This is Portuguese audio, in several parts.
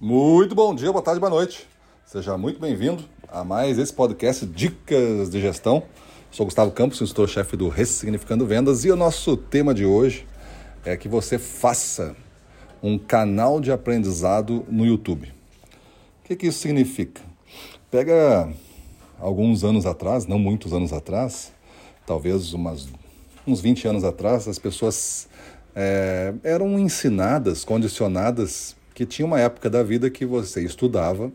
Muito bom dia, boa tarde, boa noite. Seja muito bem-vindo a mais esse podcast Dicas de Gestão. Sou Gustavo Campos, instrutor-chefe do Ressignificando Vendas e o nosso tema de hoje é que você faça um canal de aprendizado no YouTube. O que, que isso significa? Pega alguns anos atrás, não muitos anos atrás, talvez umas, uns 20 anos atrás, as pessoas é, eram ensinadas, condicionadas que tinha uma época da vida que você estudava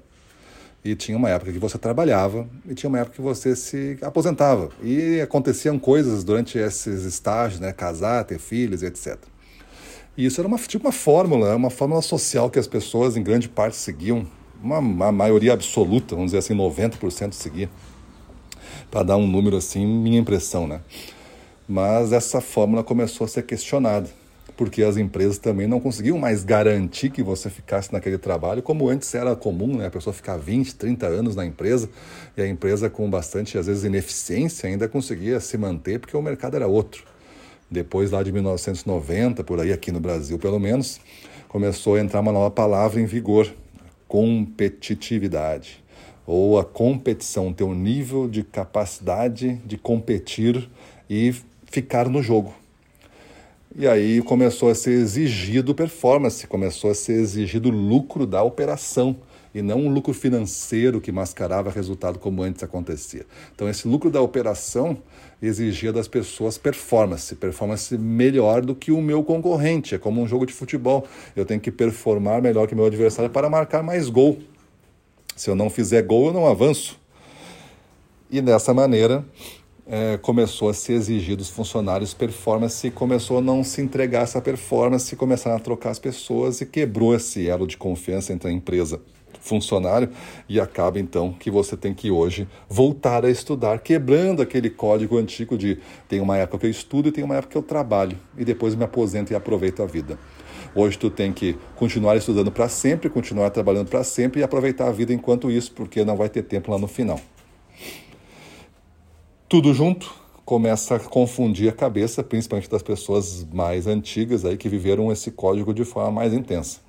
e tinha uma época que você trabalhava e tinha uma época que você se aposentava e aconteciam coisas durante esses estágios, né, casar, ter filhos, etc. E isso era uma tipo uma fórmula, uma fórmula social que as pessoas em grande parte seguiam, uma, uma maioria absoluta, vamos dizer assim, 90% seguia. Para dar um número assim, minha impressão, né? Mas essa fórmula começou a ser questionada porque as empresas também não conseguiam mais garantir que você ficasse naquele trabalho, como antes era comum, né? A pessoa ficar 20, 30 anos na empresa e a empresa com bastante, às vezes, ineficiência ainda conseguia se manter porque o mercado era outro. Depois lá de 1990, por aí aqui no Brasil pelo menos, começou a entrar uma nova palavra em vigor, competitividade ou a competição, ter um nível de capacidade de competir e ficar no jogo. E aí começou a ser exigido performance, começou a ser exigido lucro da operação e não um lucro financeiro que mascarava resultado como antes acontecia. Então esse lucro da operação exigia das pessoas performance, performance melhor do que o meu concorrente. É como um jogo de futebol, eu tenho que performar melhor que meu adversário para marcar mais gol. Se eu não fizer gol, eu não avanço. E dessa maneira, é, começou a se exigir dos funcionários performance começou a não se entregar essa performance, começaram a trocar as pessoas e quebrou esse elo de confiança entre a empresa funcionário e acaba então que você tem que hoje voltar a estudar, quebrando aquele código antigo de tem uma época que eu estudo e tem uma época que eu trabalho e depois me aposento e aproveito a vida. Hoje tu tem que continuar estudando para sempre, continuar trabalhando para sempre e aproveitar a vida enquanto isso, porque não vai ter tempo lá no final tudo junto começa a confundir a cabeça, principalmente das pessoas mais antigas aí que viveram esse código de forma mais intensa.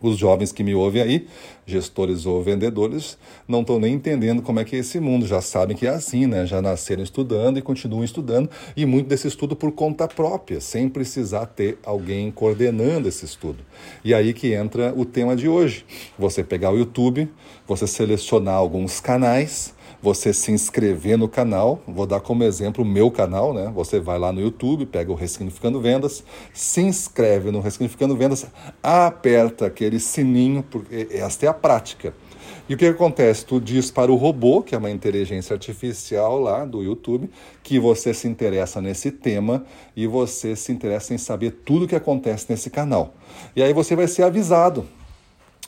Os jovens que me ouvem aí, gestores ou vendedores, não estão nem entendendo como é que é esse mundo, já sabem que é assim, né? Já nasceram estudando e continuam estudando, e muito desse estudo por conta própria, sem precisar ter alguém coordenando esse estudo. E aí que entra o tema de hoje. Você pegar o YouTube, você selecionar alguns canais, você se inscrever no canal. Vou dar como exemplo o meu canal, né? Você vai lá no YouTube, pega o Ressignificando Vendas, se inscreve no Ressignificando Vendas, aperta aquele sininho, porque esta é a prática. E o que acontece? Tu diz para o robô, que é uma inteligência artificial lá do YouTube, que você se interessa nesse tema e você se interessa em saber tudo o que acontece nesse canal. E aí você vai ser avisado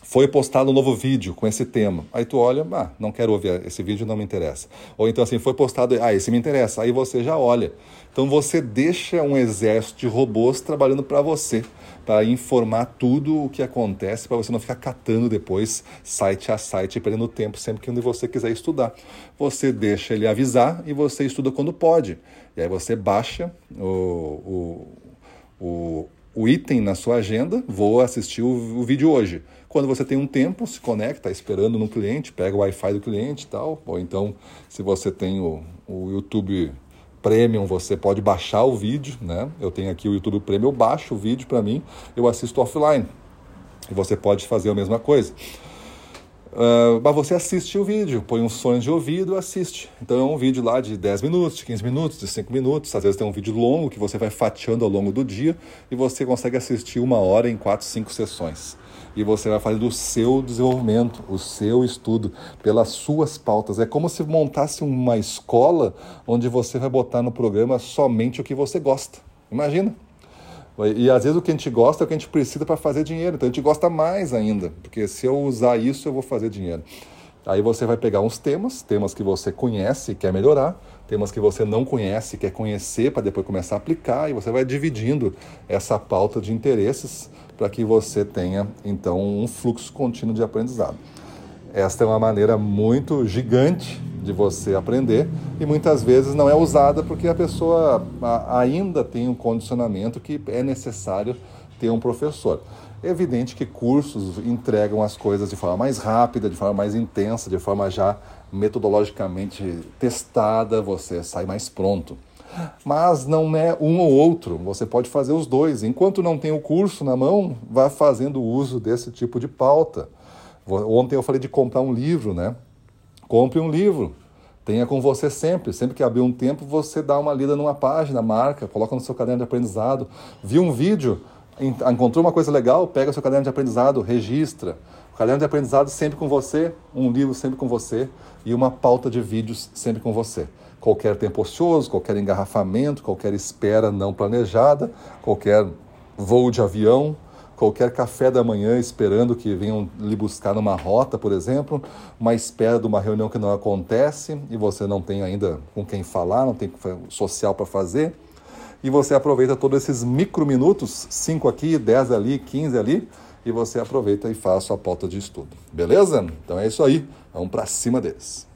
foi postado um novo vídeo com esse tema. Aí tu olha, ah, não quero ouvir, esse vídeo não me interessa. Ou então assim, foi postado, ah, esse me interessa. Aí você já olha. Então você deixa um exército de robôs trabalhando para você, para informar tudo o que acontece, para você não ficar catando depois site a site, perdendo tempo sempre que você quiser estudar. Você deixa ele avisar e você estuda quando pode. E aí você baixa o, o, o, o item na sua agenda, vou assistir o, o vídeo hoje. Quando você tem um tempo, se conecta, esperando no cliente, pega o Wi-Fi do cliente e tal. Ou então, se você tem o, o YouTube Premium, você pode baixar o vídeo, né? Eu tenho aqui o YouTube Premium, eu baixo o vídeo para mim, eu assisto offline. E você pode fazer a mesma coisa. Uh, mas você assiste o vídeo, põe uns fones de ouvido assiste. Então é um vídeo lá de 10 minutos, de 15 minutos, de 5 minutos. Às vezes tem um vídeo longo que você vai fatiando ao longo do dia e você consegue assistir uma hora em 4, 5 sessões e você vai fazer do seu desenvolvimento, o seu estudo, pelas suas pautas. É como se montasse uma escola onde você vai botar no programa somente o que você gosta. Imagina. E às vezes o que a gente gosta é o que a gente precisa para fazer dinheiro. Então a gente gosta mais ainda, porque se eu usar isso, eu vou fazer dinheiro. Aí você vai pegar uns temas, temas que você conhece e quer melhorar, temas que você não conhece e quer conhecer para depois começar a aplicar, e você vai dividindo essa pauta de interesses para que você tenha então um fluxo contínuo de aprendizado. Esta é uma maneira muito gigante de você aprender e muitas vezes não é usada porque a pessoa ainda tem um condicionamento que é necessário ter um professor. É evidente que cursos entregam as coisas de forma mais rápida, de forma mais intensa, de forma já metodologicamente testada, você sai mais pronto. Mas não é um ou outro, você pode fazer os dois. Enquanto não tem o curso na mão, vá fazendo uso desse tipo de pauta. Ontem eu falei de comprar um livro, né? Compre um livro. Tenha com você sempre. Sempre que abrir um tempo, você dá uma lida numa página, marca, coloca no seu caderno de aprendizado. Viu um vídeo, encontrou uma coisa legal, pega o seu caderno de aprendizado, registra. O caderno de aprendizado sempre com você, um livro sempre com você e uma pauta de vídeos sempre com você. Qualquer tempo ocioso, qualquer engarrafamento, qualquer espera não planejada, qualquer voo de avião, qualquer café da manhã esperando que venham lhe buscar numa rota, por exemplo, uma espera de uma reunião que não acontece e você não tem ainda com quem falar, não tem social para fazer e você aproveita todos esses micro minutos, 5 aqui, 10 ali, 15 ali, e você aproveita e faz a sua pauta de estudo. Beleza? Então é isso aí. Vamos para cima deles.